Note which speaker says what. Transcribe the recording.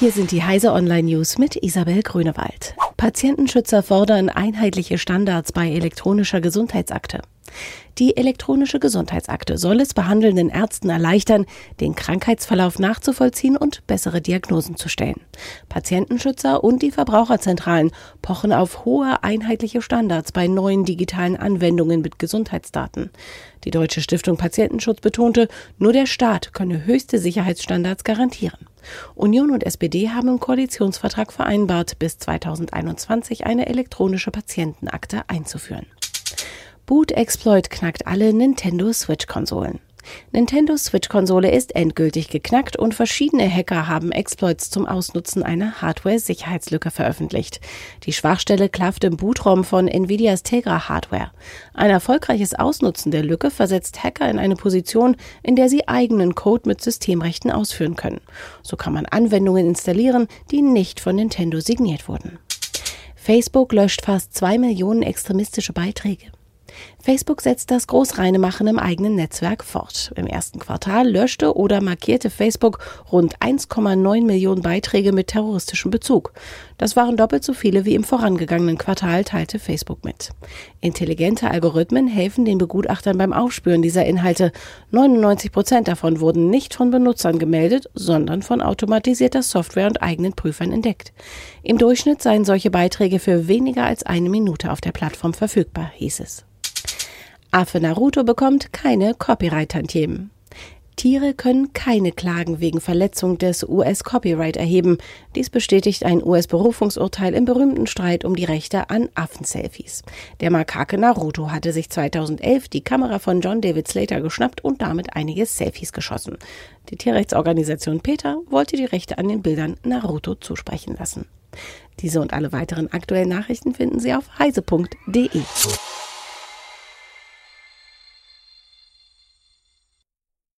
Speaker 1: Hier sind die Heise Online News mit Isabel Grünewald. Patientenschützer fordern einheitliche Standards bei elektronischer Gesundheitsakte. Die elektronische Gesundheitsakte soll es behandelnden Ärzten erleichtern, den Krankheitsverlauf nachzuvollziehen und bessere Diagnosen zu stellen. Patientenschützer und die Verbraucherzentralen pochen auf hohe einheitliche Standards bei neuen digitalen Anwendungen mit Gesundheitsdaten. Die Deutsche Stiftung Patientenschutz betonte, nur der Staat könne höchste Sicherheitsstandards garantieren. Union und SPD haben im Koalitionsvertrag vereinbart, bis 2021 eine elektronische Patientenakte einzuführen. Boot Exploit knackt alle Nintendo Switch-Konsolen. Nintendo Switch-Konsole ist endgültig geknackt und verschiedene Hacker haben Exploits zum Ausnutzen einer Hardware-Sicherheitslücke veröffentlicht. Die Schwachstelle klafft im Bootraum von Nvidias Tegra Hardware. Ein erfolgreiches Ausnutzen der Lücke versetzt Hacker in eine Position, in der sie eigenen Code mit Systemrechten ausführen können. So kann man Anwendungen installieren, die nicht von Nintendo signiert wurden. Facebook löscht fast zwei Millionen extremistische Beiträge. Facebook setzt das Großreinemachen im eigenen Netzwerk fort. Im ersten Quartal löschte oder markierte Facebook rund 1,9 Millionen Beiträge mit terroristischem Bezug. Das waren doppelt so viele wie im vorangegangenen Quartal, teilte Facebook mit. Intelligente Algorithmen helfen den Begutachtern beim Aufspüren dieser Inhalte. 99 Prozent davon wurden nicht von Benutzern gemeldet, sondern von automatisierter Software und eigenen Prüfern entdeckt. Im Durchschnitt seien solche Beiträge für weniger als eine Minute auf der Plattform verfügbar, hieß es. Affe Naruto bekommt keine Copyright-Tantiemen. Tiere können keine Klagen wegen Verletzung des US-Copyright erheben. Dies bestätigt ein US-Berufungsurteil im berühmten Streit um die Rechte an Affenselfies. Der Makake Naruto hatte sich 2011 die Kamera von John David Slater geschnappt und damit einige Selfies geschossen. Die Tierrechtsorganisation PETA wollte die Rechte an den Bildern Naruto zusprechen lassen. Diese und alle weiteren aktuellen Nachrichten finden Sie auf heise.de.